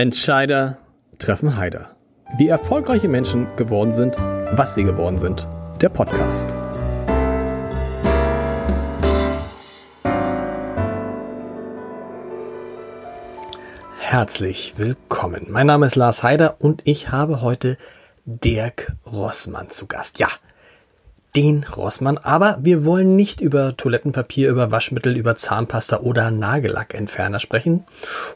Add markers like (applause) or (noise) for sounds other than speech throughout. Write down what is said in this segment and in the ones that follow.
Entscheider treffen Heider. Wie erfolgreiche Menschen geworden sind, was sie geworden sind. Der Podcast. Herzlich willkommen. Mein Name ist Lars Heider und ich habe heute Dirk Rossmann zu Gast. Ja, den Rossmann, aber wir wollen nicht über Toilettenpapier, über Waschmittel, über Zahnpasta oder Nagellackentferner sprechen,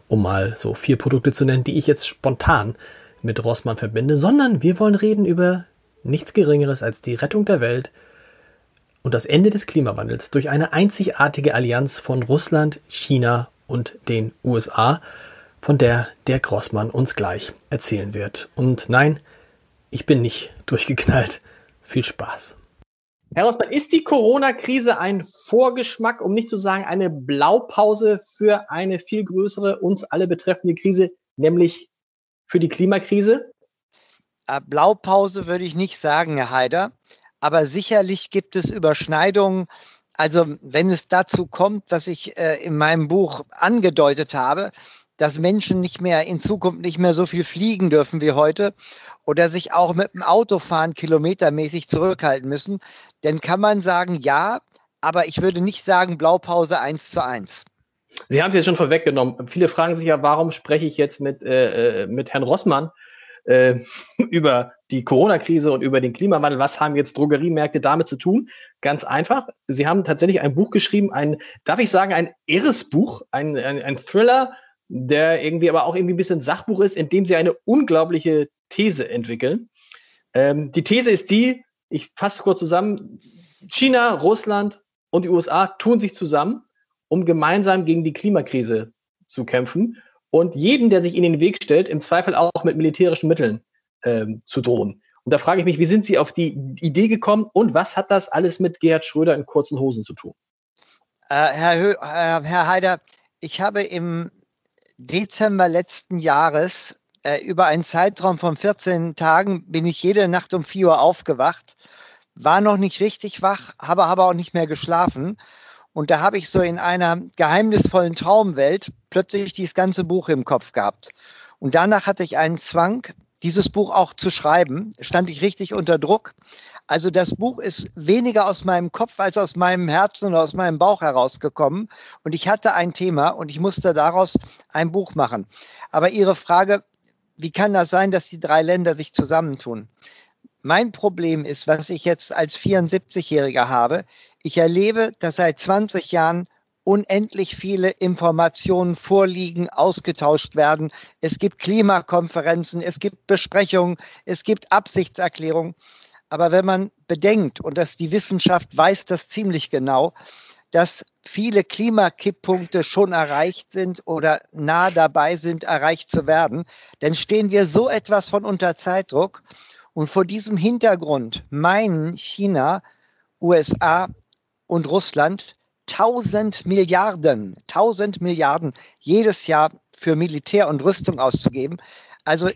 um mal so vier Produkte zu nennen, die ich jetzt spontan mit Rossmann verbinde, sondern wir wollen reden über nichts Geringeres als die Rettung der Welt und das Ende des Klimawandels durch eine einzigartige Allianz von Russland, China und den USA, von der der Grossmann uns gleich erzählen wird. Und nein, ich bin nicht (laughs) durchgeknallt. Viel Spaß. Herr Rossmann, ist die Corona-Krise ein Vorgeschmack, um nicht zu sagen eine Blaupause für eine viel größere, uns alle betreffende Krise, nämlich für die Klimakrise? Äh, Blaupause würde ich nicht sagen, Herr Haider, aber sicherlich gibt es Überschneidungen. Also wenn es dazu kommt, was ich äh, in meinem Buch angedeutet habe, dass Menschen nicht mehr in Zukunft nicht mehr so viel fliegen dürfen wie heute oder sich auch mit dem Autofahren kilometermäßig zurückhalten müssen, dann kann man sagen, ja, aber ich würde nicht sagen Blaupause eins zu eins. Sie haben es jetzt schon vorweggenommen. Viele fragen sich ja, warum spreche ich jetzt mit, äh, äh mit Herrn Rossmann äh, (laughs) über die Corona-Krise und über den Klimawandel. Was haben jetzt Drogeriemärkte damit zu tun? Ganz einfach. Sie haben tatsächlich ein Buch geschrieben, ein, darf ich sagen, ein irres Buch, ein, ein, ein Thriller, der irgendwie aber auch irgendwie ein bisschen Sachbuch ist, in dem sie eine unglaubliche These entwickeln. Ähm, die These ist die, ich fasse kurz zusammen, China, Russland und die USA tun sich zusammen, um gemeinsam gegen die Klimakrise zu kämpfen und jeden, der sich in den Weg stellt, im Zweifel auch mit militärischen Mitteln ähm, zu drohen. Und da frage ich mich, wie sind Sie auf die Idee gekommen und was hat das alles mit Gerhard Schröder in kurzen Hosen zu tun? Äh, Herr, Hö äh, Herr Haider, ich habe im Dezember letzten Jahres äh, über einen Zeitraum von 14 Tagen bin ich jede Nacht um 4 Uhr aufgewacht, war noch nicht richtig wach, habe aber auch nicht mehr geschlafen. Und da habe ich so in einer geheimnisvollen Traumwelt plötzlich dieses ganze Buch im Kopf gehabt. Und danach hatte ich einen Zwang, dieses Buch auch zu schreiben. Stand ich richtig unter Druck. Also das Buch ist weniger aus meinem Kopf als aus meinem Herzen oder aus meinem Bauch herausgekommen. Und ich hatte ein Thema und ich musste daraus ein Buch machen. Aber Ihre Frage, wie kann das sein, dass die drei Länder sich zusammentun? Mein Problem ist, was ich jetzt als 74-Jähriger habe. Ich erlebe, dass seit 20 Jahren unendlich viele Informationen vorliegen, ausgetauscht werden. Es gibt Klimakonferenzen, es gibt Besprechungen, es gibt Absichtserklärungen. Aber wenn man bedenkt, und dass die Wissenschaft weiß das ziemlich genau, dass viele Klimakipppunkte schon erreicht sind oder nah dabei sind, erreicht zu werden, dann stehen wir so etwas von unter Zeitdruck. Und vor diesem Hintergrund meinen China, USA und Russland 1000 Milliarden, 1000 Milliarden jedes Jahr für Militär und Rüstung auszugeben. Also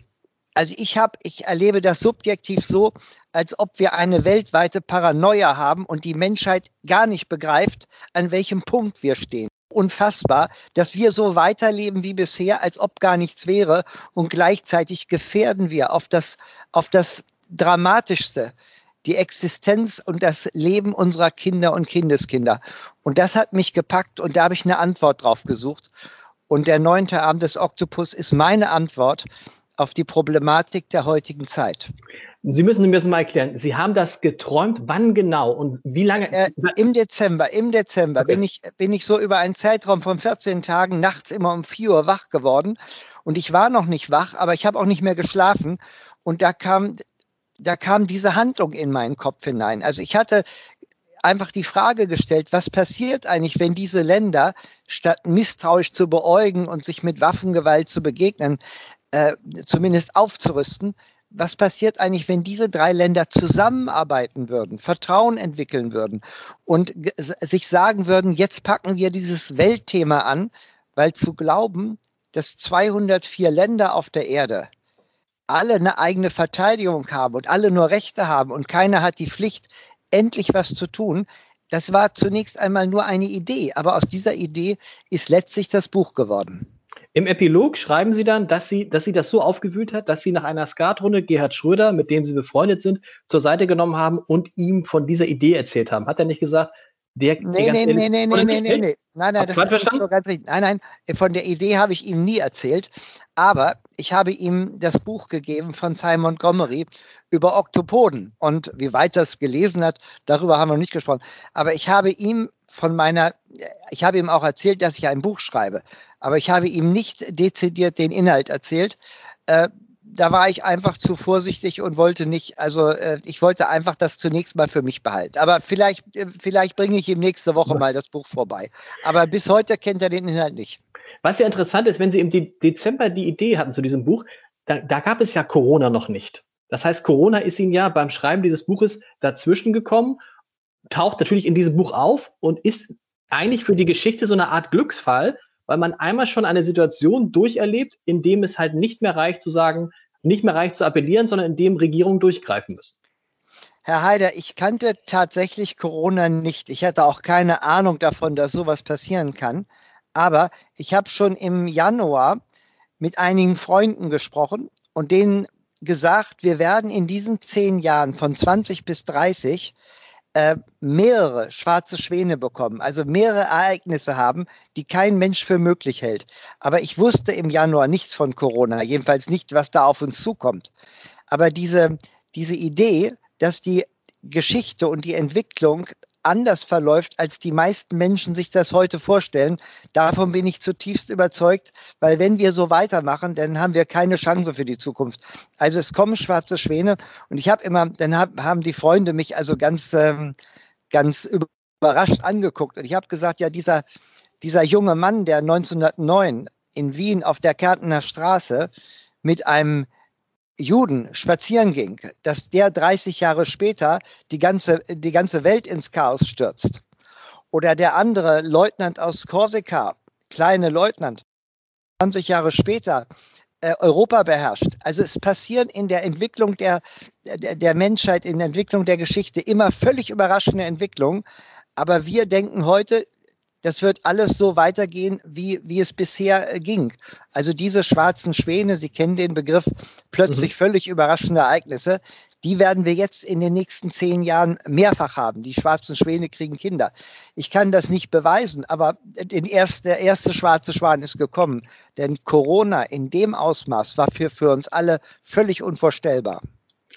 also ich habe, ich erlebe das subjektiv so, als ob wir eine weltweite Paranoia haben und die Menschheit gar nicht begreift, an welchem Punkt wir stehen. Unfassbar, dass wir so weiterleben wie bisher, als ob gar nichts wäre und gleichzeitig gefährden wir auf das, auf das Dramatischste die Existenz und das Leben unserer Kinder und Kindeskinder. Und das hat mich gepackt und da habe ich eine Antwort drauf gesucht. Und der neunte Abend des Oktopus ist meine Antwort auf die Problematik der heutigen Zeit. Sie müssen mir das mal erklären. Sie haben das geträumt, wann genau und wie lange? Äh, Im Dezember, im Dezember okay. bin, ich, bin ich so über einen Zeitraum von 14 Tagen nachts immer um 4 Uhr wach geworden. Und ich war noch nicht wach, aber ich habe auch nicht mehr geschlafen. Und da kam, da kam diese Handlung in meinen Kopf hinein. Also ich hatte einfach die Frage gestellt, was passiert eigentlich, wenn diese Länder statt misstrauisch zu beäugen und sich mit Waffengewalt zu begegnen, äh, zumindest aufzurüsten. Was passiert eigentlich, wenn diese drei Länder zusammenarbeiten würden, Vertrauen entwickeln würden und sich sagen würden, jetzt packen wir dieses Weltthema an, weil zu glauben, dass 204 Länder auf der Erde alle eine eigene Verteidigung haben und alle nur Rechte haben und keiner hat die Pflicht, endlich was zu tun, das war zunächst einmal nur eine Idee, aber aus dieser Idee ist letztlich das Buch geworden. Im Epilog schreiben Sie dann, dass Sie, dass Sie das so aufgewühlt hat, dass Sie nach einer Skatrunde Gerhard Schröder, mit dem Sie befreundet sind, zur Seite genommen haben und ihm von dieser Idee erzählt haben. Hat er nicht gesagt, der, nee, nee, nee, nee, nee, nee, nee, nee. Nein, nein, das ist so ganz richtig. Nein, nein, von der Idee habe ich ihm nie erzählt. Aber ich habe ihm das Buch gegeben von Simon Montgomery über Oktopoden. Und wie weit das gelesen hat, darüber haben wir noch nicht gesprochen. Aber ich habe ihm von meiner, ich habe ihm auch erzählt, dass ich ein Buch schreibe. Aber ich habe ihm nicht dezidiert den Inhalt erzählt. Äh, da war ich einfach zu vorsichtig und wollte nicht, also äh, ich wollte einfach das zunächst mal für mich behalten. Aber vielleicht, äh, vielleicht bringe ich ihm nächste Woche mal das Buch vorbei. Aber bis heute kennt er den Inhalt nicht. Was ja interessant ist, wenn Sie im De Dezember die Idee hatten zu diesem Buch, da, da gab es ja Corona noch nicht. Das heißt, Corona ist Ihnen ja beim Schreiben dieses Buches dazwischen gekommen, taucht natürlich in diesem Buch auf und ist eigentlich für die Geschichte so eine Art Glücksfall, weil man einmal schon eine Situation durcherlebt, in dem es halt nicht mehr reicht zu sagen, nicht mehr reicht zu appellieren, sondern in dem Regierungen durchgreifen müssen. Herr Haider, ich kannte tatsächlich Corona nicht. Ich hatte auch keine Ahnung davon, dass sowas passieren kann. Aber ich habe schon im Januar mit einigen Freunden gesprochen und denen gesagt, wir werden in diesen zehn Jahren von 20 bis 30 äh, mehrere schwarze Schwäne bekommen, also mehrere Ereignisse haben, die kein Mensch für möglich hält. Aber ich wusste im Januar nichts von Corona, jedenfalls nicht, was da auf uns zukommt. Aber diese, diese Idee, dass die Geschichte und die Entwicklung anders verläuft, als die meisten Menschen sich das heute vorstellen. Davon bin ich zutiefst überzeugt, weil wenn wir so weitermachen, dann haben wir keine Chance für die Zukunft. Also es kommen schwarze Schwäne und ich habe immer, dann hab, haben die Freunde mich also ganz, ähm, ganz überrascht angeguckt und ich habe gesagt, ja, dieser, dieser junge Mann, der 1909 in Wien auf der Kärntner Straße mit einem Juden spazieren ging, dass der 30 Jahre später die ganze, die ganze Welt ins Chaos stürzt. Oder der andere Leutnant aus Korsika, kleine Leutnant, 20 Jahre später äh, Europa beherrscht. Also es passieren in der Entwicklung der, der, der Menschheit, in der Entwicklung der Geschichte immer völlig überraschende Entwicklungen. Aber wir denken heute, das wird alles so weitergehen, wie, wie es bisher äh, ging. Also diese schwarzen Schwäne, Sie kennen den Begriff, plötzlich mhm. völlig überraschende Ereignisse, die werden wir jetzt in den nächsten zehn Jahren mehrfach haben. Die schwarzen Schwäne kriegen Kinder. Ich kann das nicht beweisen, aber den erst, der erste schwarze Schwan ist gekommen. Denn Corona in dem Ausmaß war für, für uns alle völlig unvorstellbar.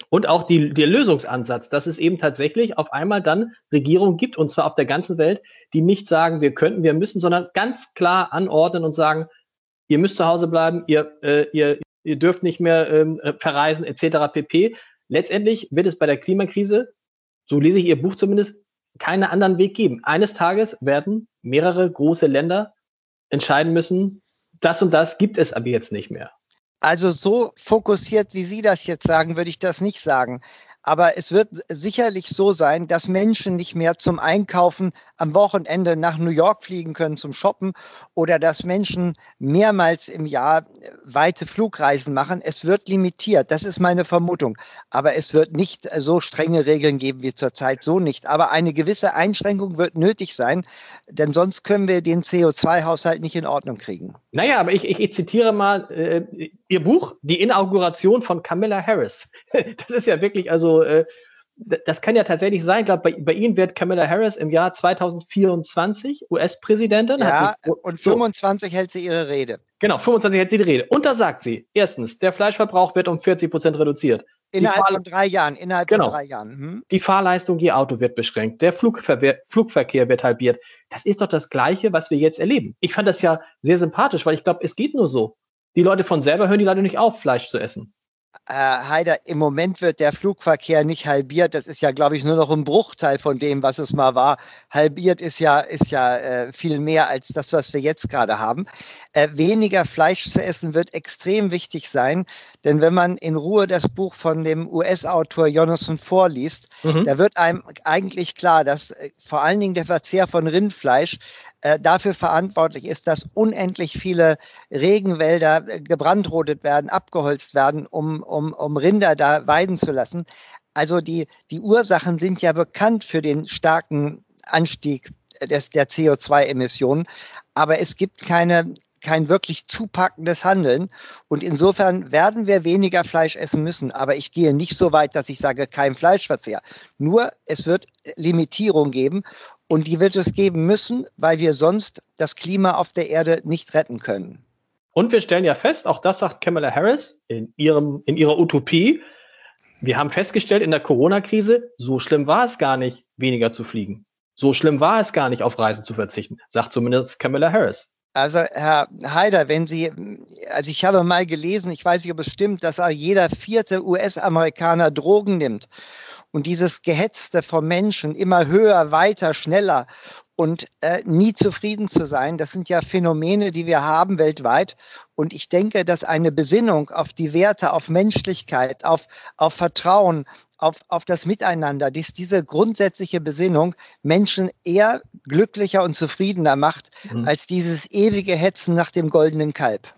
Und auch die, der Lösungsansatz, dass es eben tatsächlich auf einmal dann Regierungen gibt, und zwar auf der ganzen Welt, die nicht sagen, wir könnten, wir müssen, sondern ganz klar anordnen und sagen, ihr müsst zu Hause bleiben, ihr, äh, ihr, ihr dürft nicht mehr ähm, verreisen, etc. pp. Letztendlich wird es bei der Klimakrise, so lese ich Ihr Buch zumindest, keinen anderen Weg geben. Eines Tages werden mehrere große Länder entscheiden müssen, das und das gibt es aber jetzt nicht mehr. Also so fokussiert, wie Sie das jetzt sagen, würde ich das nicht sagen. Aber es wird sicherlich so sein, dass Menschen nicht mehr zum Einkaufen am Wochenende nach New York fliegen können zum Shoppen oder dass Menschen mehrmals im Jahr weite Flugreisen machen. Es wird limitiert, das ist meine Vermutung. Aber es wird nicht so strenge Regeln geben wie zurzeit, so nicht. Aber eine gewisse Einschränkung wird nötig sein, denn sonst können wir den CO2-Haushalt nicht in Ordnung kriegen. Naja, aber ich, ich, ich zitiere mal äh, Ihr Buch, die Inauguration von Camilla Harris. (laughs) Das ist ja wirklich, also äh, das kann ja tatsächlich sein. Ich glaube, bei, bei Ihnen wird Camilla Harris im Jahr 2024 US-Präsidentin. Ja, sie, und 25 so. hält sie ihre Rede. Genau, 25 hält sie die Rede. Und da sagt sie, erstens, der Fleischverbrauch wird um 40 Prozent reduziert. Innerhalb von drei Jahren, innerhalb genau. von drei Jahren. Hm? Die Fahrleistung je Auto wird beschränkt, der Flugver Flugverkehr wird halbiert. Das ist doch das Gleiche, was wir jetzt erleben. Ich fand das ja sehr sympathisch, weil ich glaube, es geht nur so. Die Leute von selber hören die Leute nicht auf, Fleisch zu essen. Herr Haider, im Moment wird der Flugverkehr nicht halbiert. Das ist ja, glaube ich, nur noch ein Bruchteil von dem, was es mal war. Halbiert ist ja, ist ja äh, viel mehr als das, was wir jetzt gerade haben. Äh, weniger Fleisch zu essen wird extrem wichtig sein, denn wenn man in Ruhe das Buch von dem US-Autor Jonathan vorliest, mhm. da wird einem eigentlich klar, dass äh, vor allen Dingen der Verzehr von Rindfleisch äh, dafür verantwortlich ist, dass unendlich viele Regenwälder äh, gebrandrotet werden, abgeholzt werden, um, um, um Rinder da weiden zu lassen. Also die, die Ursachen sind ja bekannt für den starken Anstieg des, der CO2-Emissionen, aber es gibt keine kein wirklich zupackendes Handeln. Und insofern werden wir weniger Fleisch essen müssen. Aber ich gehe nicht so weit, dass ich sage, kein Fleischverzehr. Nur es wird Limitierung geben. Und die wird es geben müssen, weil wir sonst das Klima auf der Erde nicht retten können. Und wir stellen ja fest, auch das sagt Kamala Harris in, ihrem, in ihrer Utopie, wir haben festgestellt in der Corona-Krise, so schlimm war es gar nicht, weniger zu fliegen. So schlimm war es gar nicht, auf Reisen zu verzichten, sagt zumindest Kamala Harris. Also Herr Haider, wenn Sie, also ich habe mal gelesen, ich weiß nicht, ob es stimmt, dass jeder vierte US-Amerikaner Drogen nimmt. Und dieses Gehetzte vom Menschen, immer höher, weiter, schneller und äh, nie zufrieden zu sein, das sind ja Phänomene, die wir haben weltweit. Und ich denke, dass eine Besinnung auf die Werte, auf Menschlichkeit, auf, auf Vertrauen, auf, auf das Miteinander, dies, diese grundsätzliche Besinnung Menschen eher glücklicher und zufriedener macht, mhm. als dieses ewige Hetzen nach dem goldenen Kalb.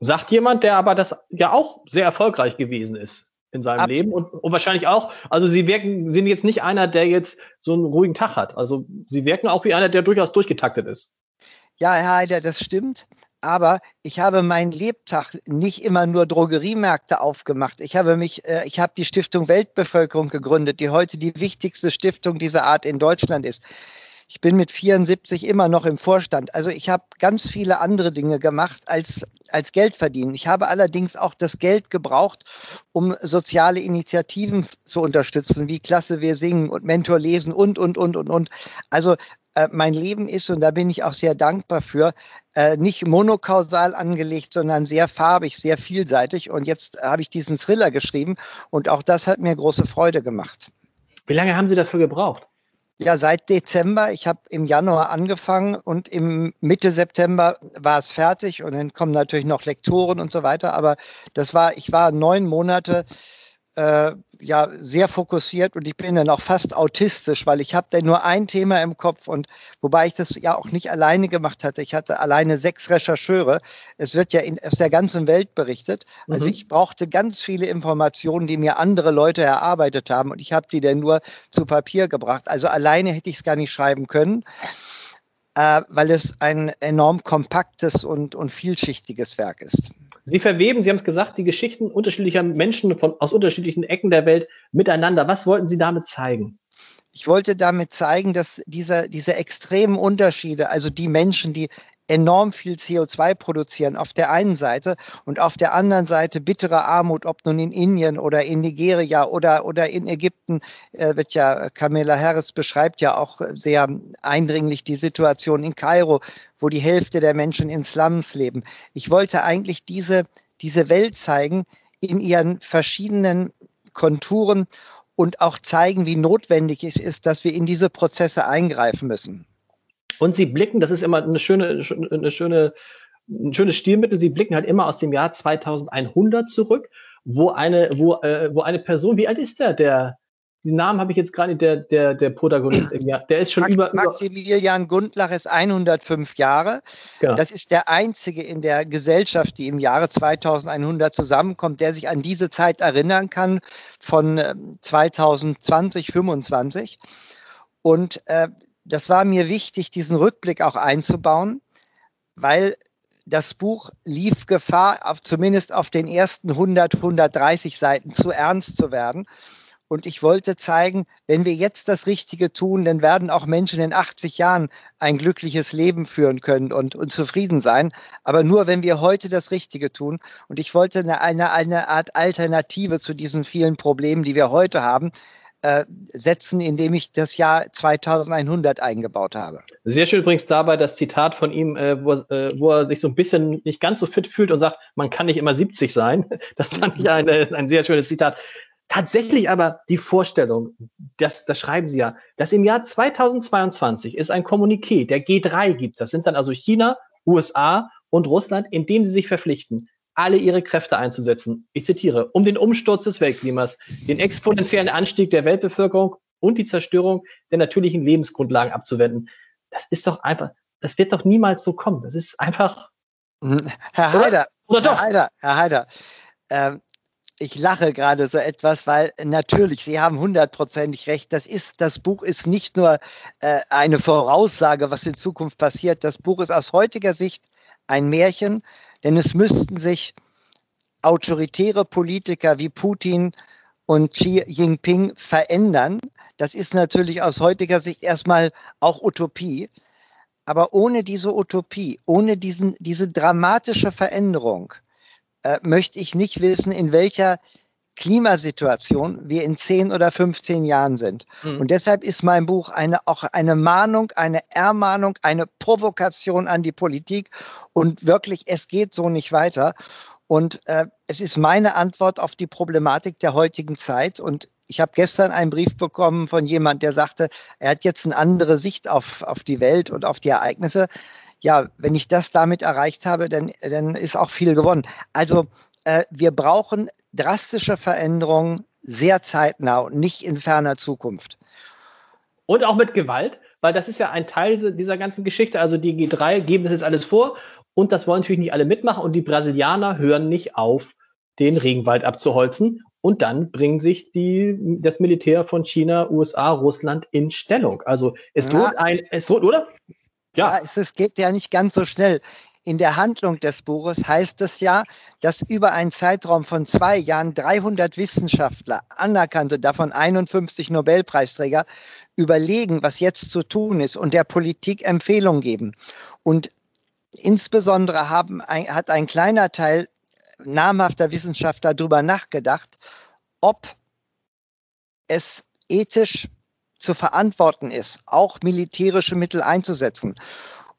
Sagt jemand, der aber das ja auch sehr erfolgreich gewesen ist in seinem Ab Leben und, und, wahrscheinlich auch, also sie wirken, sind jetzt nicht einer, der jetzt so einen ruhigen Tag hat. Also sie wirken auch wie einer, der durchaus durchgetaktet ist. Ja, Herr Heider, das stimmt. Aber ich habe meinen Lebtag nicht immer nur Drogeriemärkte aufgemacht. Ich habe mich, äh, ich habe die Stiftung Weltbevölkerung gegründet, die heute die wichtigste Stiftung dieser Art in Deutschland ist. Ich bin mit 74 immer noch im Vorstand. Also ich habe ganz viele andere Dinge gemacht als, als Geld verdienen. Ich habe allerdings auch das Geld gebraucht, um soziale Initiativen zu unterstützen, wie Klasse Wir Singen und Mentor Lesen und, und, und, und, und. Also äh, mein Leben ist, und da bin ich auch sehr dankbar für, äh, nicht monokausal angelegt, sondern sehr farbig, sehr vielseitig. Und jetzt habe ich diesen Thriller geschrieben und auch das hat mir große Freude gemacht. Wie lange haben Sie dafür gebraucht? Ja, seit Dezember. Ich habe im Januar angefangen und im Mitte September war es fertig und dann kommen natürlich noch Lektoren und so weiter. Aber das war, ich war neun Monate äh, ja sehr fokussiert und ich bin dann auch fast autistisch, weil ich habe dann nur ein Thema im Kopf und wobei ich das ja auch nicht alleine gemacht hatte. Ich hatte alleine sechs Rechercheure. Es wird ja in, aus der ganzen Welt berichtet. Also mhm. ich brauchte ganz viele Informationen, die mir andere Leute erarbeitet haben und ich habe die dann nur zu Papier gebracht. Also alleine hätte ich es gar nicht schreiben können äh, weil es ein enorm kompaktes und, und vielschichtiges Werk ist. Sie verweben, Sie haben es gesagt, die Geschichten unterschiedlicher Menschen von, aus unterschiedlichen Ecken der Welt miteinander. Was wollten Sie damit zeigen? Ich wollte damit zeigen, dass diese, diese extremen Unterschiede, also die Menschen, die enorm viel CO2 produzieren auf der einen Seite und auf der anderen Seite bittere Armut, ob nun in Indien oder in Nigeria oder, oder in Ägypten, äh, wird ja, Camilla Harris beschreibt ja auch sehr eindringlich die Situation in Kairo, wo die Hälfte der Menschen in Slums leben. Ich wollte eigentlich diese, diese Welt zeigen in ihren verschiedenen Konturen und auch zeigen, wie notwendig es ist, dass wir in diese Prozesse eingreifen müssen. Und sie blicken, das ist immer eine schöne, eine schöne, ein schönes Stilmittel, sie blicken halt immer aus dem Jahr 2100 zurück, wo eine, wo, äh, wo eine Person, wie alt ist der, der, den Namen habe ich jetzt gerade, der, der, der Protagonist im Jahr, der ist schon Max, über, Maximilian Gundlach ist 105 Jahre. Genau. Das ist der einzige in der Gesellschaft, die im Jahre 2100 zusammenkommt, der sich an diese Zeit erinnern kann von 2020, ähm, 25. Und äh, das war mir wichtig, diesen Rückblick auch einzubauen, weil das Buch lief Gefahr, auf, zumindest auf den ersten 100, 130 Seiten zu ernst zu werden. Und ich wollte zeigen, wenn wir jetzt das Richtige tun, dann werden auch Menschen in 80 Jahren ein glückliches Leben führen können und, und zufrieden sein. Aber nur, wenn wir heute das Richtige tun. Und ich wollte eine, eine, eine Art Alternative zu diesen vielen Problemen, die wir heute haben, äh, setzen, indem ich das Jahr 2100 eingebaut habe. Sehr schön übrigens dabei das Zitat von ihm, äh, wo, äh, wo, er sich so ein bisschen nicht ganz so fit fühlt und sagt, man kann nicht immer 70 sein. (laughs) Das fand ich ein, ein sehr schönes Zitat. Tatsächlich aber die Vorstellung, das, das schreiben Sie ja, dass im Jahr 2022 es ein Kommuniqué der G3 gibt. Das sind dann also China, USA und Russland, in dem sie sich verpflichten, alle ihre Kräfte einzusetzen. Ich zitiere, um den Umsturz des Weltklimas, den exponentiellen Anstieg der Weltbevölkerung und die Zerstörung der natürlichen Lebensgrundlagen abzuwenden. Das ist doch einfach, das wird doch niemals so kommen. Das ist einfach. Mhm. Herr Heider, oder, oder Herr Heider, Herr Heider, ähm, ich lache gerade so etwas, weil natürlich, Sie haben hundertprozentig recht. Das ist, das Buch ist nicht nur äh, eine Voraussage, was in Zukunft passiert. Das Buch ist aus heutiger Sicht ein Märchen, denn es müssten sich autoritäre Politiker wie Putin und Xi Jinping verändern. Das ist natürlich aus heutiger Sicht erstmal auch Utopie. Aber ohne diese Utopie, ohne diesen, diese dramatische Veränderung, äh, möchte ich nicht wissen, in welcher Klimasituation wir in 10 oder 15 Jahren sind. Mhm. Und deshalb ist mein Buch eine, auch eine Mahnung, eine Ermahnung, eine Provokation an die Politik. Und wirklich, es geht so nicht weiter. Und äh, es ist meine Antwort auf die Problematik der heutigen Zeit. Und ich habe gestern einen Brief bekommen von jemand, der sagte, er hat jetzt eine andere Sicht auf, auf die Welt und auf die Ereignisse. Ja, wenn ich das damit erreicht habe, dann, dann ist auch viel gewonnen. Also äh, wir brauchen drastische Veränderungen sehr zeitnah und nicht in ferner Zukunft. Und auch mit Gewalt, weil das ist ja ein Teil dieser ganzen Geschichte. Also die G3 geben das jetzt alles vor und das wollen natürlich nicht alle mitmachen und die Brasilianer hören nicht auf, den Regenwald abzuholzen. Und dann bringen sich die, das Militär von China, USA, Russland in Stellung. Also es ja. droht ein, es droht, oder? Ja, ja es, es geht ja nicht ganz so schnell in der Handlung des Buches heißt es ja, dass über einen Zeitraum von zwei Jahren 300 Wissenschaftler, anerkannte, davon 51 Nobelpreisträger, überlegen, was jetzt zu tun ist und der Politik Empfehlungen geben. Und insbesondere haben, hat ein kleiner Teil namhafter Wissenschaftler darüber nachgedacht, ob es ethisch zu verantworten ist, auch militärische Mittel einzusetzen.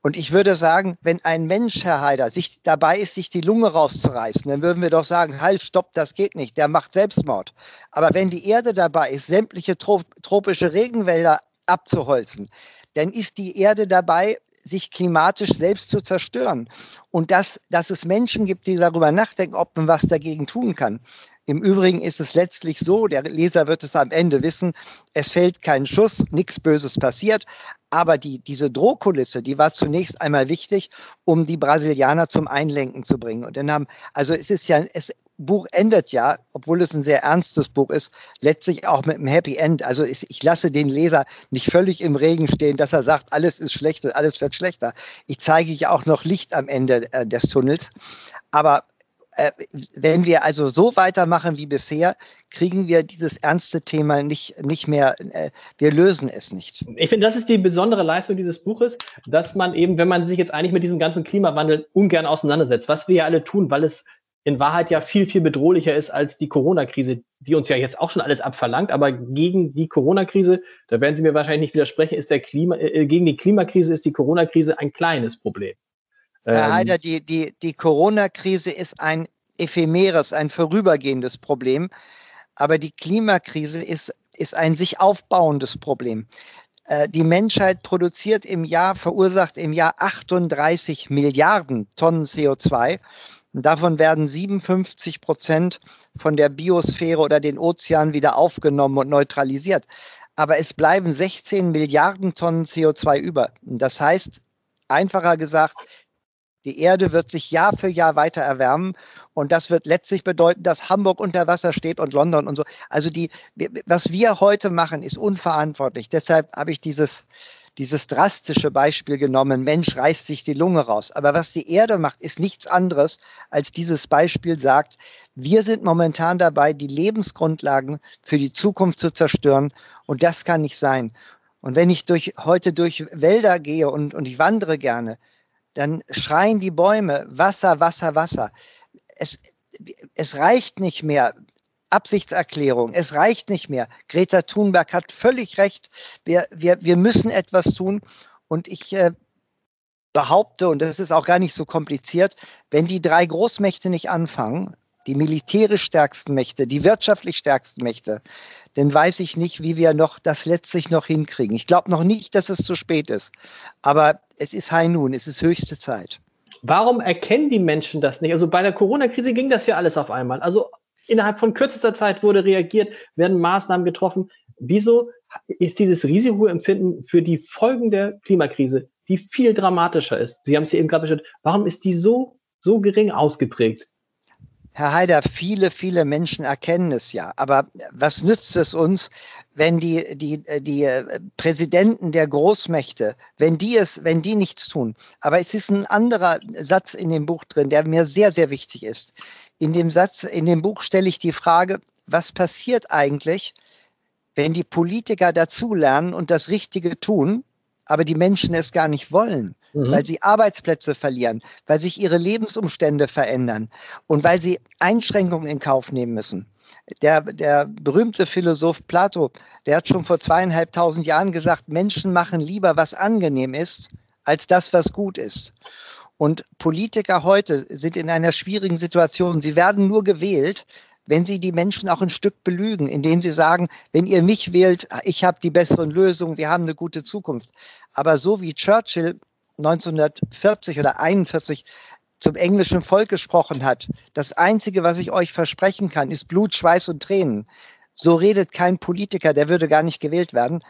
Und ich würde sagen, wenn ein Mensch, Herr Haider, sich dabei ist, sich die Lunge rauszureißen, dann würden wir doch sagen, halt, stopp, das geht nicht, der macht Selbstmord. Aber wenn die Erde dabei ist, sämtliche tropische Regenwälder abzuholzen, dann ist die Erde dabei, sich klimatisch selbst zu zerstören. Und dass, dass es Menschen gibt, die darüber nachdenken, ob man was dagegen tun kann. Im Übrigen ist es letztlich so, der Leser wird es am Ende wissen, es fällt kein Schuss, nichts Böses passiert, aber die, diese Drohkulisse, die war zunächst einmal wichtig, um die Brasilianer zum Einlenken zu bringen. Und dann haben, also es ist ja, es Buch endet ja, obwohl es ein sehr ernstes Buch ist, letztlich auch mit einem Happy End. Also ich, lasse den Leser nicht völlig im Regen stehen, dass er sagt, alles ist schlecht und alles wird schlechter. Ich zeige ja auch noch Licht am Ende äh, des Tunnels. Aber wenn wir also so weitermachen wie bisher, kriegen wir dieses ernste Thema nicht, nicht mehr, äh, wir lösen es nicht. Ich finde, das ist die besondere Leistung dieses Buches, dass man eben, wenn man sich jetzt eigentlich mit diesem ganzen Klimawandel ungern auseinandersetzt, was wir ja alle tun, weil es in Wahrheit ja viel, viel bedrohlicher ist als die Corona-Krise, die uns ja jetzt auch schon alles abverlangt. Aber gegen die Corona-Krise, da werden Sie mir wahrscheinlich nicht widersprechen, ist der Klima, äh, gegen die Klimakrise ist die Corona-Krise ein kleines Problem. Herr ähm, Heider, die, die, die Corona-Krise ist ein ephemeres, ein vorübergehendes Problem. Aber die Klimakrise ist, ist ein sich aufbauendes Problem. Äh, die Menschheit produziert im Jahr, verursacht im Jahr 38 Milliarden Tonnen CO2. Und davon werden 57 Prozent von der Biosphäre oder den Ozeanen wieder aufgenommen und neutralisiert. Aber es bleiben 16 Milliarden Tonnen CO2 über. Das heißt, einfacher gesagt, die Erde wird sich Jahr für Jahr weiter erwärmen und das wird letztlich bedeuten, dass Hamburg unter Wasser steht und London und so. Also die, was wir heute machen, ist unverantwortlich. Deshalb habe ich dieses, dieses drastische Beispiel genommen. Mensch reißt sich die Lunge raus. Aber was die Erde macht, ist nichts anderes, als dieses Beispiel sagt. Wir sind momentan dabei, die Lebensgrundlagen für die Zukunft zu zerstören und das kann nicht sein. Und wenn ich durch, heute durch Wälder gehe und, und ich wandere gerne, dann schreien die Bäume Wasser, Wasser, Wasser. Es, es reicht nicht mehr. Absichtserklärung, es reicht nicht mehr. Greta Thunberg hat völlig recht. Wir, wir, wir müssen etwas tun. Und ich äh, behaupte, und das ist auch gar nicht so kompliziert, wenn die drei Großmächte nicht anfangen, die militärisch stärksten Mächte, die wirtschaftlich stärksten Mächte, dann weiß ich nicht, wie wir noch das letztlich noch hinkriegen. Ich glaube noch nicht, dass es zu spät ist. Aber es ist High Noon, es ist höchste Zeit. Warum erkennen die Menschen das nicht? Also bei der Corona-Krise ging das ja alles auf einmal. Also innerhalb von kürzester Zeit wurde reagiert, werden Maßnahmen getroffen. Wieso ist dieses Risikoempfinden für die Folgen der Klimakrise, die viel dramatischer ist? Sie haben es ja eben gerade bestimmt. Warum ist die so, so gering ausgeprägt? Herr Haider, viele, viele Menschen erkennen es ja. Aber was nützt es uns, wenn die, die, die Präsidenten der Großmächte, wenn die es, wenn die nichts tun. Aber es ist ein anderer Satz in dem Buch drin, der mir sehr, sehr wichtig ist. In dem Satz, in dem Buch stelle ich die Frage, was passiert eigentlich, wenn die Politiker dazulernen und das Richtige tun, aber die Menschen es gar nicht wollen, mhm. weil sie Arbeitsplätze verlieren, weil sich ihre Lebensumstände verändern und weil sie Einschränkungen in Kauf nehmen müssen. Der, der berühmte Philosoph Plato, der hat schon vor zweieinhalbtausend Jahren gesagt, Menschen machen lieber, was angenehm ist, als das, was gut ist. Und Politiker heute sind in einer schwierigen Situation. Sie werden nur gewählt, wenn sie die Menschen auch ein Stück belügen, indem sie sagen, wenn ihr mich wählt, ich habe die besseren Lösungen, wir haben eine gute Zukunft. Aber so wie Churchill 1940 oder 41 zum englischen Volk gesprochen hat, das Einzige, was ich euch versprechen kann, ist Blut, Schweiß und Tränen. So redet kein Politiker, der würde gar nicht gewählt werden.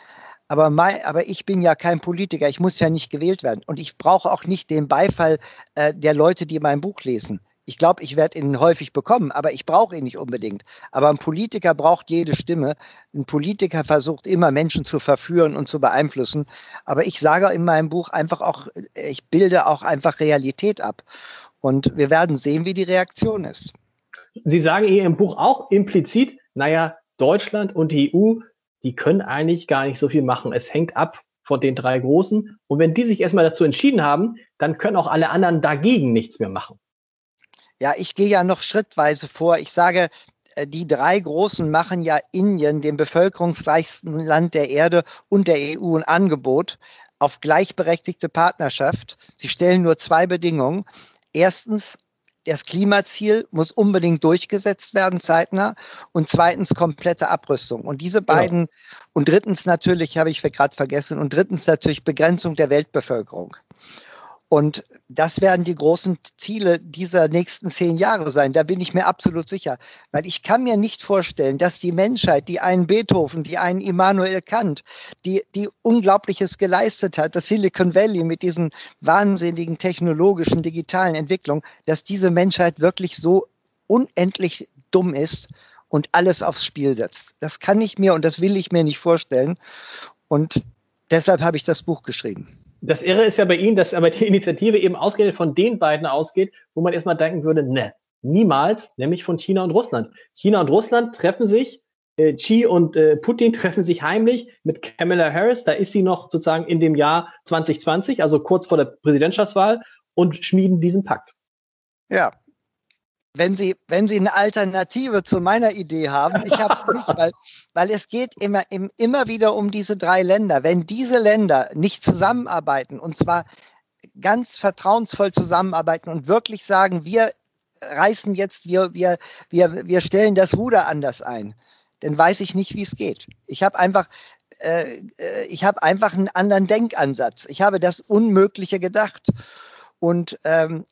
Aber, mein, aber ich bin ja kein Politiker, ich muss ja nicht gewählt werden. Und ich brauche auch nicht den Beifall äh, der Leute, die mein Buch lesen. Ich glaube, ich werde ihn häufig bekommen, aber ich brauche ihn nicht unbedingt. Aber ein Politiker braucht jede Stimme. Ein Politiker versucht immer Menschen zu verführen und zu beeinflussen. Aber ich sage in meinem Buch einfach auch, ich bilde auch einfach Realität ab. Und wir werden sehen, wie die Reaktion ist. Sie sagen in Ihrem Buch auch implizit, naja, Deutschland und die EU, die können eigentlich gar nicht so viel machen. Es hängt ab von den drei Großen. Und wenn die sich erstmal dazu entschieden haben, dann können auch alle anderen dagegen nichts mehr machen. Ja, ich gehe ja noch schrittweise vor. Ich sage, äh, die drei Großen machen ja Indien, dem bevölkerungsreichsten Land der Erde und der EU ein Angebot auf gleichberechtigte Partnerschaft. Sie stellen nur zwei Bedingungen. Erstens, das Klimaziel muss unbedingt durchgesetzt werden, zeitnah. Und zweitens, komplette Abrüstung. Und diese genau. beiden, ja. und drittens natürlich, habe ich gerade vergessen, und drittens natürlich Begrenzung der Weltbevölkerung. Und das werden die großen Ziele dieser nächsten zehn Jahre sein. Da bin ich mir absolut sicher. Weil ich kann mir nicht vorstellen, dass die Menschheit, die einen Beethoven, die einen Immanuel Kant, die, die Unglaubliches geleistet hat, das Silicon Valley mit diesen wahnsinnigen technologischen, digitalen Entwicklungen, dass diese Menschheit wirklich so unendlich dumm ist und alles aufs Spiel setzt. Das kann ich mir und das will ich mir nicht vorstellen. Und deshalb habe ich das Buch geschrieben. Das Irre ist ja bei Ihnen, dass aber die Initiative eben ausgerechnet von den beiden ausgeht, wo man erstmal denken würde, ne, niemals, nämlich von China und Russland. China und Russland treffen sich, äh, Xi und äh, Putin treffen sich heimlich mit Kamala Harris, da ist sie noch sozusagen in dem Jahr 2020, also kurz vor der Präsidentschaftswahl, und schmieden diesen Pakt. Ja, wenn Sie, wenn Sie eine Alternative zu meiner Idee haben, ich habe es (laughs) nicht, weil, weil es geht immer, immer wieder um diese drei Länder. Wenn diese Länder nicht zusammenarbeiten und zwar ganz vertrauensvoll zusammenarbeiten und wirklich sagen, wir reißen jetzt, wir, wir, wir, wir stellen das Ruder anders ein, dann weiß ich nicht, wie es geht. Ich habe einfach, äh, äh ich habe einfach einen anderen Denkansatz. Ich habe das Unmögliche gedacht. Und ähm,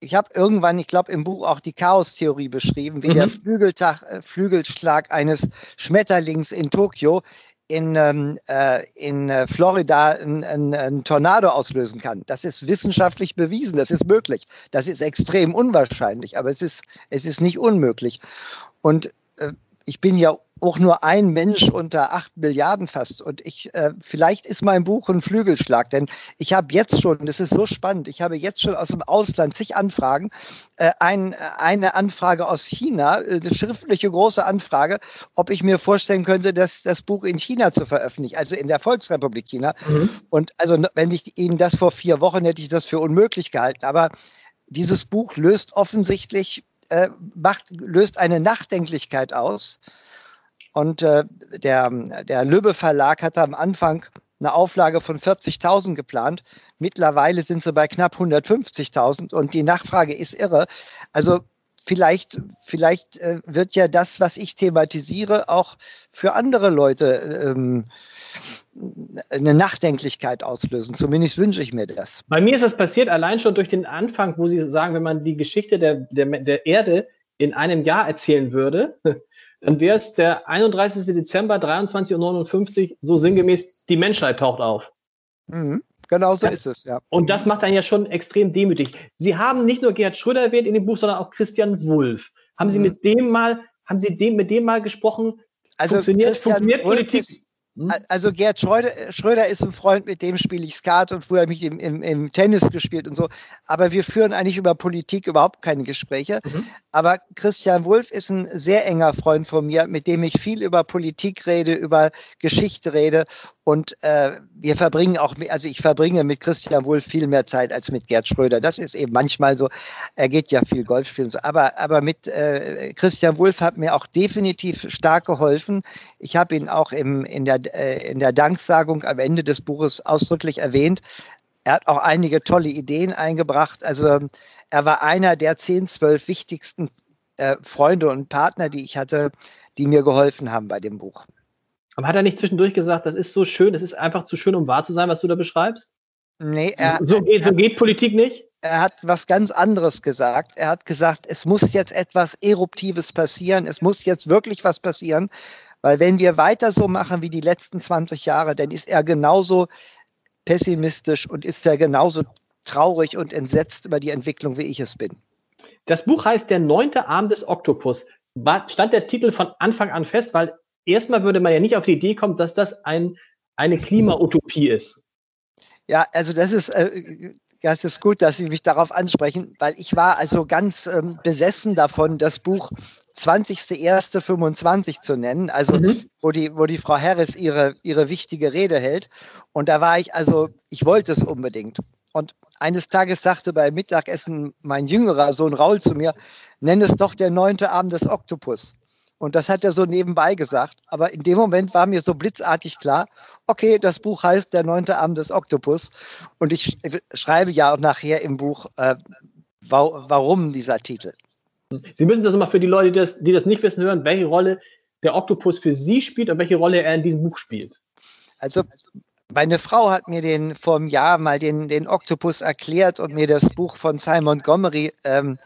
ich habe irgendwann, ich glaube, im Buch auch die Chaos-Theorie beschrieben, wie mhm. der Flügeltag, äh, Flügelschlag eines Schmetterlings in Tokio in, ähm, äh, in äh, Florida ein, ein, ein Tornado auslösen kann. Das ist wissenschaftlich bewiesen, das ist möglich. Das ist extrem unwahrscheinlich, aber es ist, es ist nicht unmöglich. Und ich bin ja auch nur ein Mensch unter acht Milliarden fast. Und ich, äh, vielleicht ist mein Buch ein Flügelschlag, denn ich habe jetzt schon, das ist so spannend, ich habe jetzt schon aus dem Ausland zig Anfragen, äh, ein, eine Anfrage aus China, äh, eine schriftliche große Anfrage, ob ich mir vorstellen könnte, dass das Buch in China zu veröffentlichen, also in der Volksrepublik China. Mhm. Und also wenn ich Ihnen das vor vier Wochen hätte ich das für unmöglich gehalten. Aber dieses Buch löst offensichtlich, äh, macht, löst eine Nachdenklichkeit aus und äh, der, der Lübbe Verlag hatte am Anfang eine Auflage von 40.000 geplant. Mittlerweile sind sie bei knapp 150.000 und die Nachfrage ist irre. Also vielleicht, vielleicht äh, wird ja das, was ich thematisiere, auch für andere Leute ähm, eine Nachdenklichkeit auslösen. Zumindest wünsche ich mir das. Bei mir ist das passiert allein schon durch den Anfang, wo Sie sagen, wenn man die Geschichte der, der, der Erde in einem Jahr erzählen würde, (laughs) dann wäre es der 31. Dezember 23.59 Uhr, so sinngemäß, die Menschheit taucht auf. Mhm. Genau so ja. ist es, ja. Und das macht einen ja schon extrem demütig. Sie haben nicht nur Gerhard Schröder erwähnt in dem Buch, sondern auch Christian Wulff. Haben Sie mhm. mit dem mal, haben Sie dem, mit dem mal gesprochen? Also funktioniert, funktioniert Politik. Ist, hm? Also Gerd Schröder, Schröder, ist ein Freund, mit dem spiele ich Skat und früher habe ich im, im, im, Tennis gespielt und so. Aber wir führen eigentlich über Politik überhaupt keine Gespräche. Mhm. Aber Christian Wulff ist ein sehr enger Freund von mir, mit dem ich viel über Politik rede, über Geschichte rede. Und äh, wir verbringen auch, also ich verbringe mit Christian Wulff viel mehr Zeit als mit Gerd Schröder. Das ist eben manchmal so. Er geht ja viel Golf spielen. So. Aber, aber mit äh, Christian Wulff hat mir auch definitiv stark geholfen. Ich habe ihn auch im, in der äh, in der Danksagung am Ende des Buches ausdrücklich erwähnt. Er hat auch einige tolle Ideen eingebracht. Also er war einer der zehn, zwölf wichtigsten äh, Freunde und Partner, die ich hatte, die mir geholfen haben bei dem Buch. Aber hat er nicht zwischendurch gesagt, das ist so schön, es ist einfach zu schön, um wahr zu sein, was du da beschreibst? Nee, er, so, geht, so geht Politik nicht? Er hat was ganz anderes gesagt. Er hat gesagt, es muss jetzt etwas Eruptives passieren, es muss jetzt wirklich was passieren, weil wenn wir weiter so machen wie die letzten 20 Jahre, dann ist er genauso pessimistisch und ist er genauso traurig und entsetzt über die Entwicklung, wie ich es bin. Das Buch heißt Der neunte Arm des Oktopus. Stand der Titel von Anfang an fest, weil erstmal würde man ja nicht auf die Idee kommen, dass das ein, eine Klimautopie ist. Ja, also das ist, äh, das ist gut, dass Sie mich darauf ansprechen, weil ich war also ganz ähm, besessen davon, das Buch 20.01.25 zu nennen, also mhm. wo, die, wo die Frau Harris ihre, ihre wichtige Rede hält. Und da war ich, also ich wollte es unbedingt. Und eines Tages sagte beim Mittagessen mein jüngerer Sohn Raul zu mir, nenn es doch der neunte Abend des Oktopus. Und das hat er so nebenbei gesagt. Aber in dem Moment war mir so blitzartig klar, okay, das Buch heißt Der neunte Abend des Oktopus. Und ich schreibe ja auch nachher im Buch, äh, warum dieser Titel. Sie müssen das immer für die Leute, die das, die das nicht wissen, hören, welche Rolle der Oktopus für Sie spielt und welche Rolle er in diesem Buch spielt. Also meine Frau hat mir den vor einem Jahr mal den, den Oktopus erklärt und mir das Buch von Simon Montgomery ähm,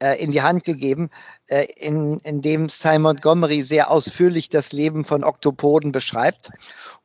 äh, in die Hand gegeben, in, in dem Simon Montgomery sehr ausführlich das Leben von Oktopoden beschreibt.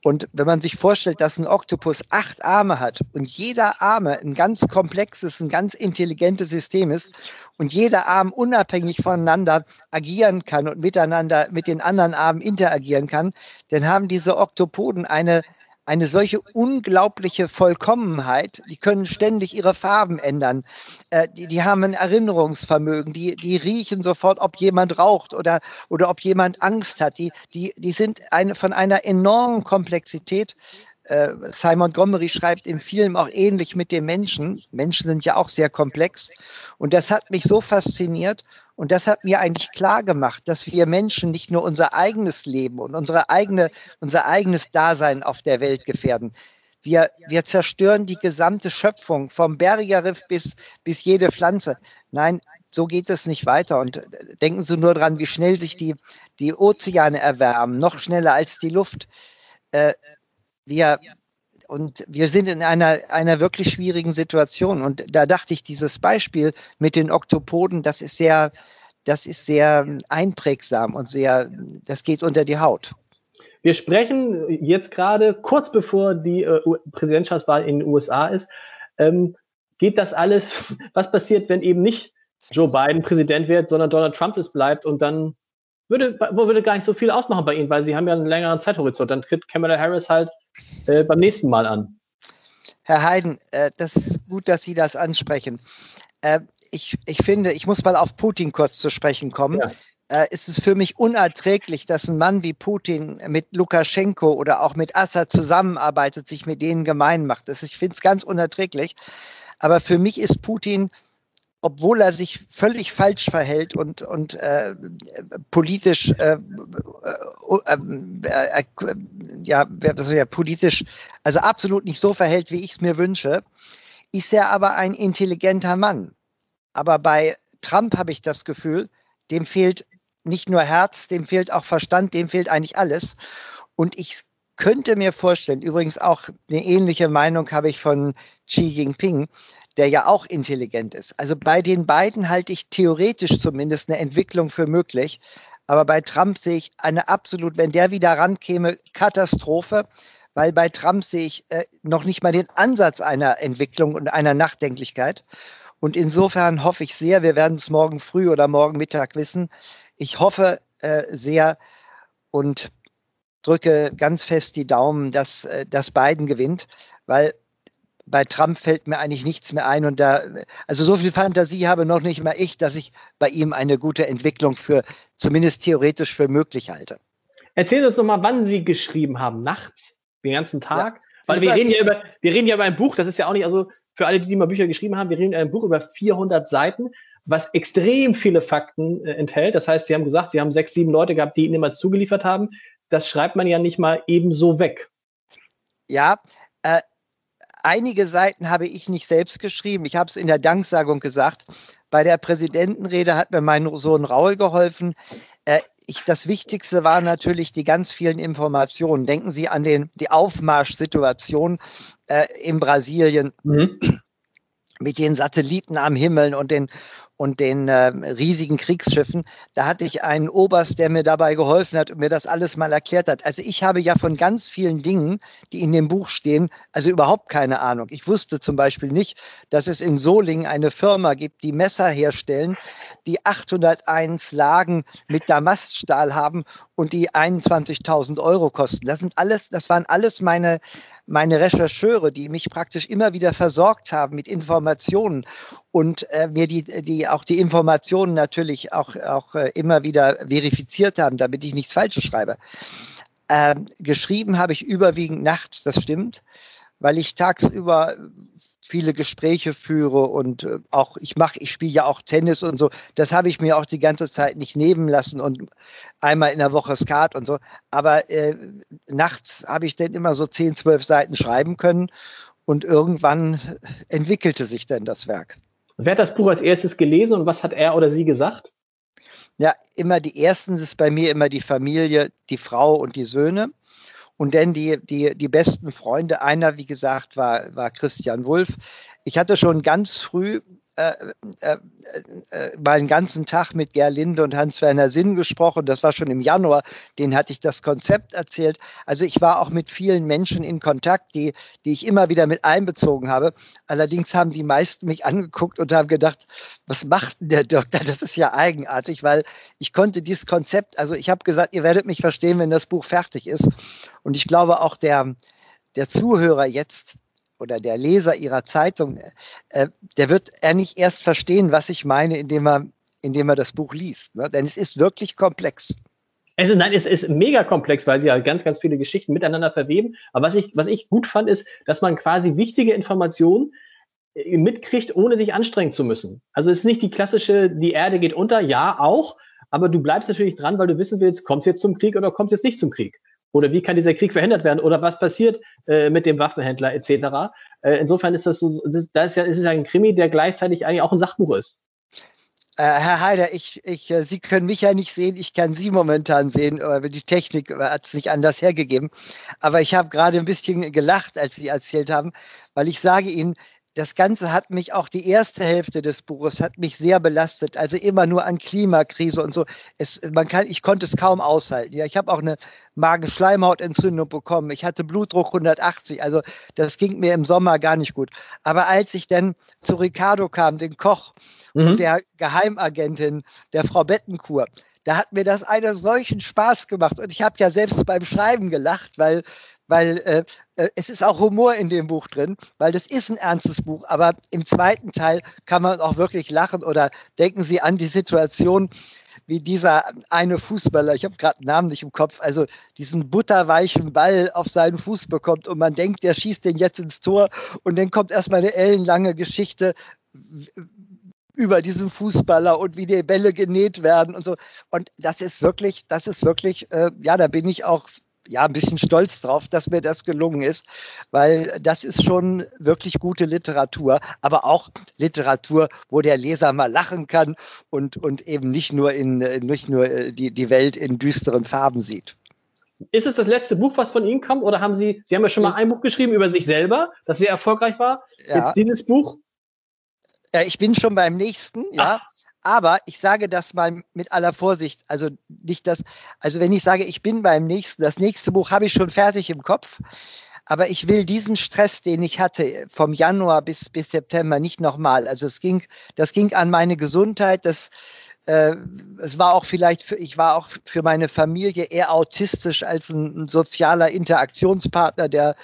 Und wenn man sich vorstellt, dass ein Oktopus acht Arme hat und jeder Arme ein ganz komplexes, ein ganz intelligentes System ist und jeder Arm unabhängig voneinander agieren kann und miteinander mit den anderen Armen interagieren kann, dann haben diese Oktopoden eine eine solche unglaubliche Vollkommenheit. Die können ständig ihre Farben ändern. Äh, die, die haben ein Erinnerungsvermögen. Die, die riechen sofort, ob jemand raucht oder, oder ob jemand Angst hat. Die, die, die sind eine, von einer enormen Komplexität äh, Simon Montgomery schreibt im Film auch ähnlich mit den Menschen. Menschen sind ja auch sehr komplex. Und das hat mich so fasziniert. Und das hat mir eigentlich klar gemacht, dass wir Menschen nicht nur unser eigenes Leben und unsere eigene, unser eigenes Dasein auf der Welt gefährden. Wir, wir zerstören die gesamte Schöpfung, vom Bergerriff bis, bis jede Pflanze. Nein, so geht es nicht weiter. Und denken Sie nur dran, wie schnell sich die, die Ozeane erwärmen, noch schneller als die Luft. Äh, wir, und wir sind in einer, einer wirklich schwierigen Situation. Und da dachte ich, dieses Beispiel mit den Oktopoden, das ist sehr, das ist sehr einprägsam und sehr, das geht unter die Haut. Wir sprechen jetzt gerade kurz bevor die äh, Präsidentschaftswahl in den USA ist. Ähm, geht das alles? (laughs) Was passiert, wenn eben nicht Joe Biden Präsident wird, sondern Donald Trump es bleibt und dann würde, würde gar nicht so viel ausmachen bei Ihnen, weil Sie haben ja einen längeren Zeithorizont. Dann tritt Kamala Harris halt äh, beim nächsten Mal an. Herr Heiden, äh, das ist gut, dass Sie das ansprechen. Äh, ich, ich finde, ich muss mal auf Putin kurz zu sprechen kommen. Ja. Äh, ist es für mich unerträglich, dass ein Mann wie Putin mit Lukaschenko oder auch mit Assad zusammenarbeitet, sich mit denen gemein macht. Das, ich finde es ganz unerträglich. Aber für mich ist Putin obwohl er sich völlig falsch verhält und, und äh, politisch, äh, äh, äh, ja, ja, politisch, also absolut nicht so verhält, wie ich es mir wünsche, ist er aber ein intelligenter Mann. Aber bei Trump habe ich das Gefühl, dem fehlt nicht nur Herz, dem fehlt auch Verstand, dem fehlt eigentlich alles. Und ich könnte mir vorstellen, übrigens auch eine ähnliche Meinung habe ich von Xi Jinping, der ja auch intelligent ist. Also bei den beiden halte ich theoretisch zumindest eine Entwicklung für möglich. Aber bei Trump sehe ich eine absolut, wenn der wieder rankäme, Katastrophe, weil bei Trump sehe ich äh, noch nicht mal den Ansatz einer Entwicklung und einer Nachdenklichkeit. Und insofern hoffe ich sehr, wir werden es morgen früh oder morgen Mittag wissen. Ich hoffe äh, sehr, und drücke ganz fest die Daumen, dass, äh, dass Biden gewinnt, weil bei Trump fällt mir eigentlich nichts mehr ein und da, also so viel Fantasie habe noch nicht mal ich, dass ich bei ihm eine gute Entwicklung für, zumindest theoretisch für möglich halte. Erzählen Sie uns nochmal, wann Sie geschrieben haben. Nachts? Den ganzen Tag? Ja. Weil wir reden ja über, wir reden ja über ein Buch, das ist ja auch nicht, also für alle, die mal Bücher geschrieben haben, wir reden über ein Buch über 400 Seiten, was extrem viele Fakten äh, enthält. Das heißt, Sie haben gesagt, Sie haben sechs, sieben Leute gehabt, die Ihnen immer zugeliefert haben. Das schreibt man ja nicht mal ebenso weg. Ja, einige Seiten habe ich nicht selbst geschrieben. Ich habe es in der Danksagung gesagt. Bei der Präsidentenrede hat mir mein Sohn Raul geholfen. Äh, ich, das Wichtigste war natürlich die ganz vielen Informationen. Denken Sie an den, die Aufmarschsituation äh, in Brasilien. Mhm mit den Satelliten am Himmel und den und den äh, riesigen Kriegsschiffen. Da hatte ich einen Oberst, der mir dabei geholfen hat und mir das alles mal erklärt hat. Also ich habe ja von ganz vielen Dingen, die in dem Buch stehen, also überhaupt keine Ahnung. Ich wusste zum Beispiel nicht, dass es in Solingen eine Firma gibt, die Messer herstellen, die 801 Lagen mit Damaststahl haben und die 21.000 Euro kosten. Das sind alles, das waren alles meine, meine Rechercheure, die mich praktisch immer wieder versorgt haben mit Informationen und äh, mir die, die auch die Informationen natürlich auch, auch äh, immer wieder verifiziert haben, damit ich nichts Falsches schreibe. Ähm, geschrieben habe ich überwiegend nachts, das stimmt, weil ich tagsüber viele Gespräche führe und äh, auch ich mache, ich spiele ja auch Tennis und so. Das habe ich mir auch die ganze Zeit nicht nehmen lassen und einmal in der Woche Skat und so. Aber äh, nachts habe ich dann immer so 10, 12 Seiten schreiben können und irgendwann entwickelte sich dann das Werk. Wer hat das Buch als erstes gelesen und was hat er oder sie gesagt? Ja, immer die ersten ist bei mir immer die Familie, die Frau und die Söhne. Und dann die, die, die besten Freunde. Einer, wie gesagt, war, war Christian Wulff. Ich hatte schon ganz früh äh, äh, äh, mal einen ganzen Tag mit Gerlinde und Hans-Werner Sinn gesprochen. Das war schon im Januar. Den hatte ich das Konzept erzählt. Also ich war auch mit vielen Menschen in Kontakt, die, die ich immer wieder mit einbezogen habe. Allerdings haben die meisten mich angeguckt und haben gedacht, was macht denn der Doktor? Das ist ja eigenartig, weil ich konnte dieses Konzept, also ich habe gesagt, ihr werdet mich verstehen, wenn das Buch fertig ist. Und ich glaube auch der, der Zuhörer jetzt, oder der Leser ihrer Zeitung, äh, der wird er nicht erst verstehen, was ich meine, indem er, indem er das Buch liest. Ne? Denn es ist wirklich komplex. Es ist, nein, es ist mega komplex, weil sie ja ganz, ganz viele Geschichten miteinander verweben. Aber was ich, was ich gut fand, ist, dass man quasi wichtige Informationen äh, mitkriegt, ohne sich anstrengen zu müssen. Also es ist nicht die klassische, die Erde geht unter, ja, auch, aber du bleibst natürlich dran, weil du wissen willst, kommt es jetzt zum Krieg oder kommt es jetzt nicht zum Krieg? Oder wie kann dieser Krieg verhindert werden? Oder was passiert äh, mit dem Waffenhändler etc.? Äh, insofern ist das so, das, das ist ja, ist ein Krimi, der gleichzeitig eigentlich auch ein Sachbuch ist. Äh, Herr Heider, ich, ich, äh, Sie können mich ja nicht sehen, ich kann Sie momentan sehen, aber die Technik hat es nicht anders hergegeben. Aber ich habe gerade ein bisschen gelacht, als Sie erzählt haben, weil ich sage Ihnen, das Ganze hat mich auch die erste Hälfte des Buches hat mich sehr belastet. Also immer nur an Klimakrise und so. Es, man kann, ich konnte es kaum aushalten. Ja, ich habe auch eine Magenschleimhautentzündung bekommen. Ich hatte Blutdruck 180. Also das ging mir im Sommer gar nicht gut. Aber als ich dann zu Ricardo kam, den Koch mhm. und der Geheimagentin, der Frau Bettenkur, da hat mir das einen solchen Spaß gemacht. Und ich habe ja selbst beim Schreiben gelacht, weil weil äh, äh, es ist auch Humor in dem Buch drin, weil das ist ein ernstes Buch, aber im zweiten Teil kann man auch wirklich lachen oder denken Sie an die Situation, wie dieser eine Fußballer, ich habe gerade einen Namen nicht im Kopf, also diesen butterweichen Ball auf seinen Fuß bekommt und man denkt, der schießt den jetzt ins Tor und dann kommt erstmal eine ellenlange Geschichte über diesen Fußballer und wie die Bälle genäht werden und so. Und das ist wirklich, das ist wirklich, äh, ja, da bin ich auch ja, ein bisschen stolz drauf, dass mir das gelungen ist, weil das ist schon wirklich gute Literatur, aber auch Literatur, wo der Leser mal lachen kann und, und eben nicht nur in, nicht nur äh, die, die Welt in düsteren Farben sieht. Ist es das letzte Buch, was von Ihnen kommt, oder haben Sie, Sie haben ja schon mal ein Buch geschrieben über sich selber, das sehr erfolgreich war. Ja. Jetzt dieses Buch? Ja, ich bin schon beim nächsten, ja. Ach. Aber ich sage das mal mit aller Vorsicht. Also nicht das, also wenn ich sage, ich bin beim nächsten, das nächste Buch habe ich schon fertig im Kopf. Aber ich will diesen Stress, den ich hatte, vom Januar bis, bis September nicht nochmal. Also es ging, das ging an meine Gesundheit. Das, äh, es war auch vielleicht, für, ich war auch für meine Familie eher autistisch als ein, ein sozialer Interaktionspartner, der,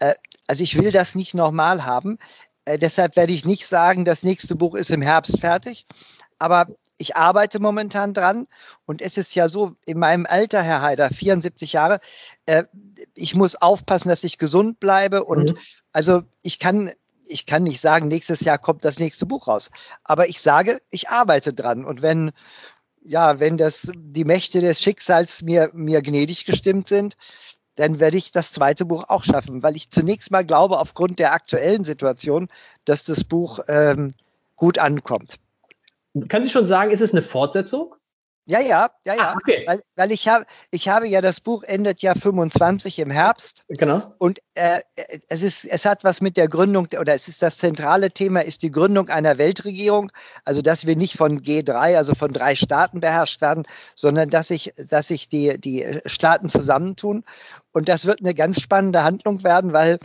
äh, also ich will das nicht nochmal haben. Äh, deshalb werde ich nicht sagen, das nächste Buch ist im Herbst fertig. Aber ich arbeite momentan dran und es ist ja so, in meinem Alter, Herr Haider, 74 Jahre, äh, ich muss aufpassen, dass ich gesund bleibe und mhm. also ich kann ich kann nicht sagen, nächstes Jahr kommt das nächste Buch raus. Aber ich sage, ich arbeite dran. Und wenn, ja, wenn das, die Mächte des Schicksals mir, mir gnädig gestimmt sind, dann werde ich das zweite Buch auch schaffen, weil ich zunächst mal glaube, aufgrund der aktuellen Situation, dass das Buch ähm, gut ankommt. Können Sie schon sagen, ist es eine Fortsetzung? Ja, ja, ja, ja. Ah, okay. Weil, weil ich habe, ich habe ja das Buch endet ja 25 im Herbst. Genau. Und äh, es ist, es hat was mit der Gründung oder es ist das zentrale Thema ist die Gründung einer Weltregierung. Also dass wir nicht von G3, also von drei Staaten beherrscht werden, sondern dass sich, dass sich die die Staaten zusammentun. Und das wird eine ganz spannende Handlung werden, weil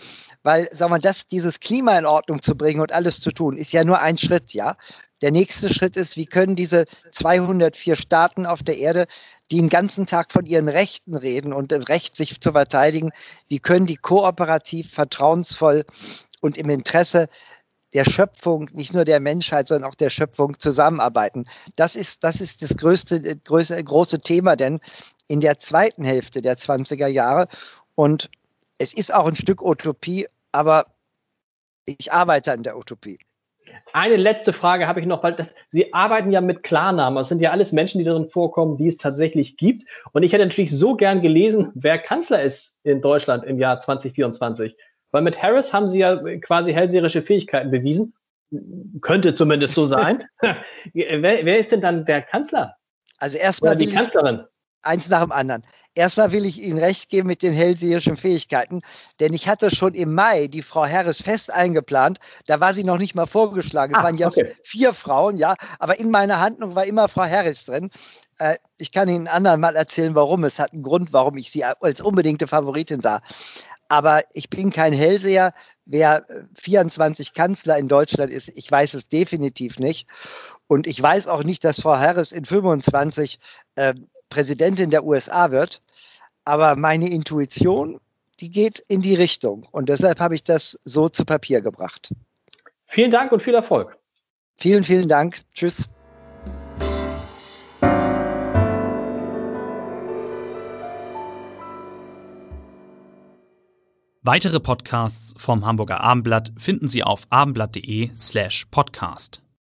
weil, sagen wir, das, dieses Klima in Ordnung zu bringen und alles zu tun, ist ja nur ein Schritt, ja. Der nächste Schritt ist, wie können diese 204 Staaten auf der Erde, die den ganzen Tag von ihren Rechten reden und dem Recht, sich zu verteidigen, wie können die kooperativ, vertrauensvoll und im Interesse der Schöpfung, nicht nur der Menschheit, sondern auch der Schöpfung zusammenarbeiten. Das ist, das ist das größte, größte, große Thema, denn in der zweiten Hälfte der 20er Jahre und es ist auch ein Stück Utopie, aber ich arbeite an der Utopie. Eine letzte Frage habe ich noch, weil das, Sie arbeiten ja mit Klarnamen. Das sind ja alles Menschen, die darin vorkommen, die es tatsächlich gibt. Und ich hätte natürlich so gern gelesen, wer Kanzler ist in Deutschland im Jahr 2024. Weil mit Harris haben Sie ja quasi hellseherische Fähigkeiten bewiesen. Könnte zumindest so sein. (laughs) wer, wer, ist denn dann der Kanzler? Also erstmal die Kanzlerin. Eins nach dem anderen. Erstmal will ich Ihnen recht geben mit den hellseherischen Fähigkeiten, denn ich hatte schon im Mai die Frau Harris fest eingeplant. Da war sie noch nicht mal vorgeschlagen. Es ah, waren ja okay. vier Frauen, ja, aber in meiner Handlung war immer Frau Harris drin. Äh, ich kann Ihnen anderen mal erzählen, warum. Es hat einen Grund, warum ich sie als unbedingte Favoritin sah. Aber ich bin kein Hellseher. Wer 24 Kanzler in Deutschland ist, ich weiß es definitiv nicht. Und ich weiß auch nicht, dass Frau Harris in 25 äh, Präsidentin der USA wird. Aber meine Intuition, die geht in die Richtung. Und deshalb habe ich das so zu Papier gebracht. Vielen Dank und viel Erfolg. Vielen, vielen Dank. Tschüss. Weitere Podcasts vom Hamburger Abendblatt finden Sie auf abendblatt.de slash podcast.